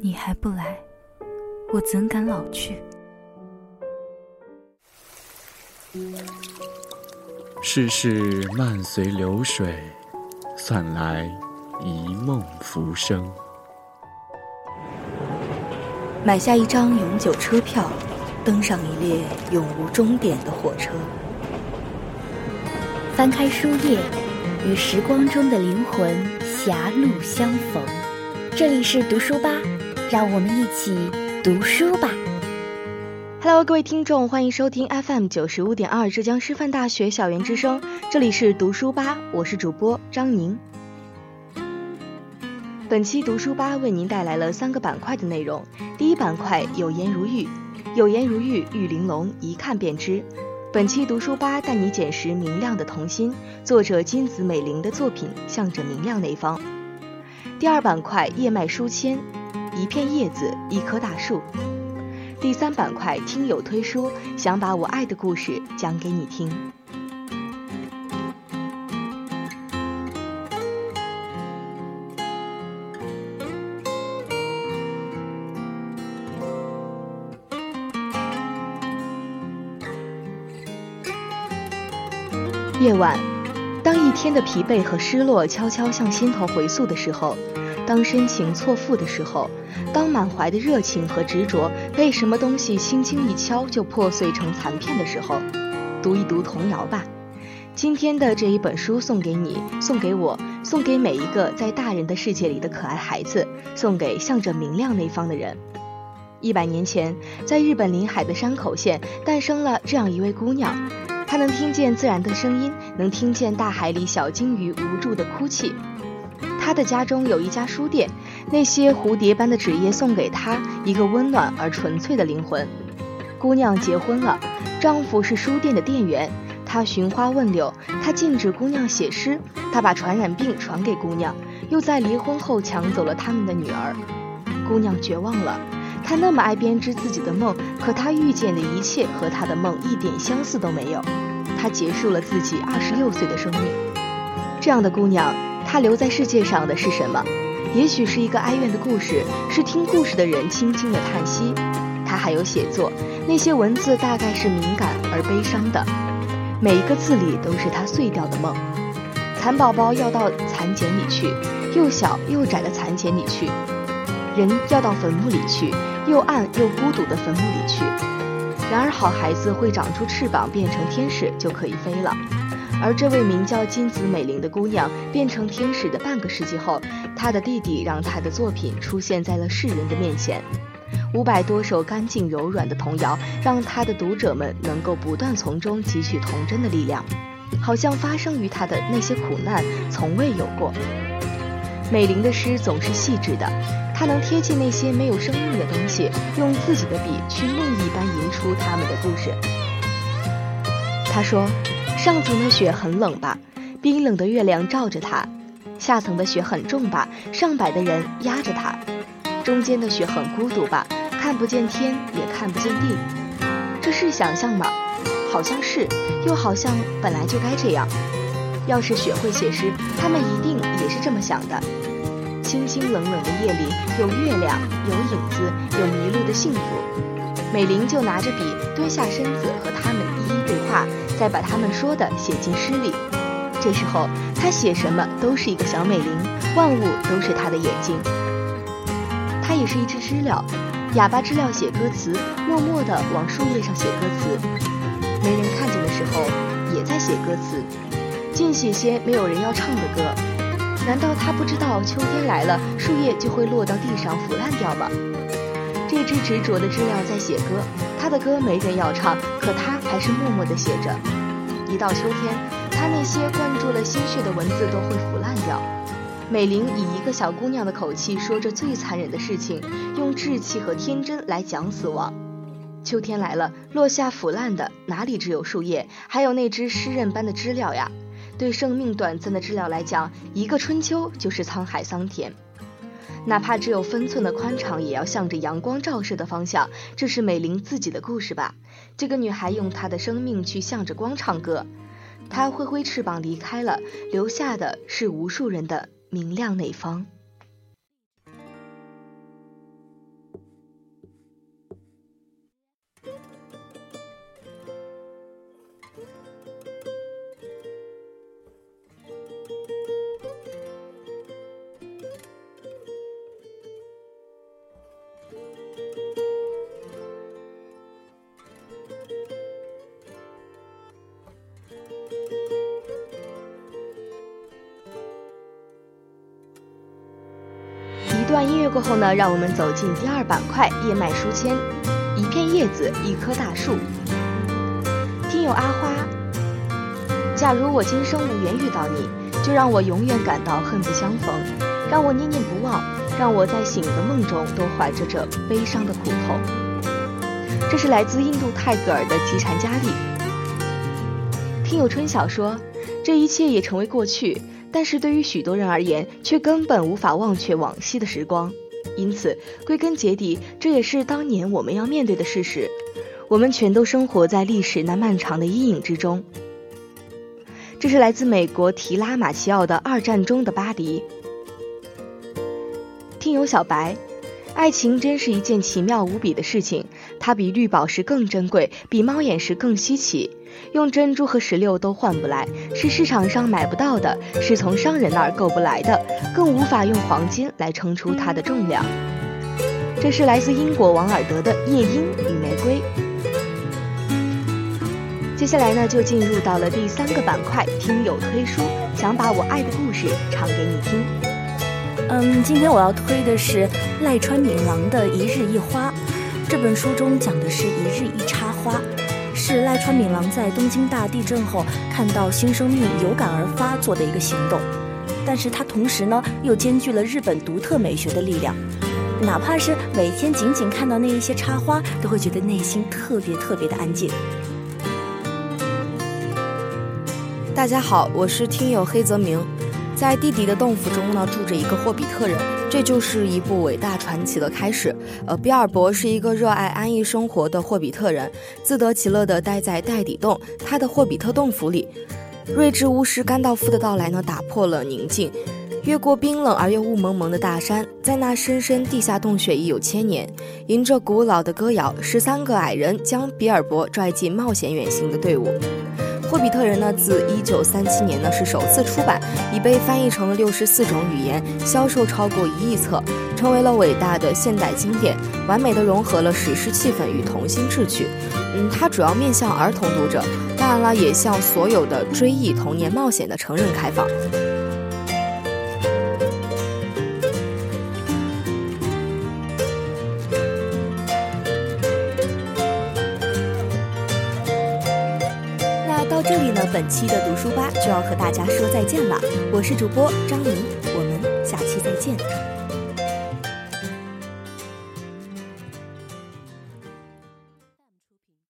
你还不来，我怎敢老去？世事漫随流水，算来一梦浮生。买下一张永久车票，登上一列永无终点的火车。翻开书页，与时光中的灵魂狭路相逢。这里是读书吧，让我们一起读书吧。Hello，各位听众，欢迎收听 FM 九十五点二浙江师范大学校园之声。这里是读书吧，我是主播张宁。本期读书吧为您带来了三个板块的内容。第一板块有颜如玉，有颜如玉，玉玲珑，一看便知。本期读书吧带你捡拾明亮的童心，作者金子美玲的作品《向着明亮那方》。第二板块叶脉书签，一片叶子，一棵大树。第三板块听友推书，想把我爱的故事讲给你听。夜晚，当一天的疲惫和失落悄悄向心头回溯的时候，当深情错付的时候，当满怀的热情和执着被什么东西轻轻一敲就破碎成残片的时候，读一读童谣吧。今天的这一本书送给你，送给我，送给每一个在大人的世界里的可爱孩子，送给向着明亮那方的人。一百年前，在日本临海的山口县，诞生了这样一位姑娘。她能听见自然的声音，能听见大海里小鲸鱼无助的哭泣。他的家中有一家书店，那些蝴蝶般的纸页送给他一个温暖而纯粹的灵魂。姑娘结婚了，丈夫是书店的店员。他寻花问柳，他禁止姑娘写诗，他把传染病传给姑娘，又在离婚后抢走了他们的女儿。姑娘绝望了。她那么爱编织自己的梦，可她遇见的一切和她的梦一点相似都没有。她结束了自己二十六岁的生命。这样的姑娘，他留在世界上的是什么？也许是一个哀怨的故事，是听故事的人轻轻的叹息。他还有写作，那些文字大概是敏感而悲伤的，每一个字里都是他碎掉的梦。蚕宝宝要到蚕茧里去，又小又窄的蚕茧里去。人要到坟墓里去。又暗又孤独的坟墓里去。然而，好孩子会长出翅膀，变成天使，就可以飞了。而这位名叫金子美玲的姑娘，变成天使的半个世纪后，她的弟弟让她的作品出现在了世人的面前。五百多首干净柔软的童谣，让她的读者们能够不断从中汲取童真的力量，好像发生于她的那些苦难从未有过。美玲的诗总是细致的。她能贴近那些没有生命的东西，用自己的笔去梦一般吟出他们的故事。她说：“上层的雪很冷吧，冰冷的月亮照着它；下层的雪很重吧，上百的人压着它；中间的雪很孤独吧，看不见天，也看不见地。这是想象吗？好像是，又好像本来就该这样。要是雪会写诗，他们一定也是这么想的。”清清冷冷的夜里，有月亮，有影子，有迷路的幸福。美玲就拿着笔，蹲下身子和他们一一对话，再把他们说的写进诗里。这时候，他写什么都是一个小美玲，万物都是他的眼睛。他也是一只知了，哑巴知了写歌词，默默地往树叶上写歌词。没人看见的时候，也在写歌词，尽写些没有人要唱的歌。难道他不知道秋天来了，树叶就会落到地上腐烂掉吗？那只执着的知了在写歌，他的歌没人要唱，可他还是默默地写着。一到秋天，他那些灌注了心血的文字都会腐烂掉。美玲以一个小姑娘的口气说着最残忍的事情，用稚气和天真来讲死亡。秋天来了，落下腐烂的哪里只有树叶，还有那只诗人般的知了呀？对生命短暂的知了来讲，一个春秋就是沧海桑田。哪怕只有分寸的宽敞，也要向着阳光照射的方向。这是美玲自己的故事吧？这个女孩用她的生命去向着光唱歌。她挥挥翅膀离开了，留下的是无数人的明亮那方。段音乐过后呢，让我们走进第二板块——叶脉书签。一片叶子，一棵大树。听友阿花，假如我今生无缘遇到你，就让我永远感到恨不相逢，让我念念不忘，让我在醒的梦中都怀着这悲伤的苦痛。这是来自印度泰戈尔的《吉禅佳丽》。听友春晓说，这一切也成为过去，但是对于许多人而言，却根本无法忘却往昔的时光。因此，归根结底，这也是当年我们要面对的事实。我们全都生活在历史那漫长的阴影之中。这是来自美国提拉马齐奥的《二战中的巴黎》。听友小白，爱情真是一件奇妙无比的事情，它比绿宝石更珍贵，比猫眼石更稀奇。用珍珠和石榴都换不来，是市场上买不到的，是从商人那儿购不来的，更无法用黄金来称出它的重量。这是来自英国王尔德的《夜莺与玫瑰》。接下来呢，就进入到了第三个板块——听友推书，想把我爱的故事唱给你听。嗯，今天我要推的是赖川敏郎的《一日一花》，这本书中讲的是一日一插花。是赖川敏郎在东京大地震后看到新生命有感而发做的一个行动，但是他同时呢又兼具了日本独特美学的力量，哪怕是每天仅仅看到那一些插花，都会觉得内心特别特别的安静。大家好，我是听友黑泽明。在地底的洞府中呢，住着一个霍比特人，这就是一部伟大传奇的开始。呃，比尔博是一个热爱安逸生活的霍比特人，自得其乐地待在袋底洞，他的霍比特洞府里。睿智巫师甘道夫的到来呢，打破了宁静，越过冰冷而又雾蒙蒙的大山，在那深深地下洞穴已有千年。迎着古老的歌谣，十三个矮人将比尔博拽进冒险远行的队伍。霍比特人呢，自一九三七年呢是首次出版，已被翻译成了六十四种语言，销售超过一亿册，成为了伟大的现代经典，完美的融合了史诗气氛与童心志趣。嗯，它主要面向儿童读者，当然了，也向所有的追忆童年冒险的成人开放。到这里呢，本期的读书吧就要和大家说再见了。我是主播张琳，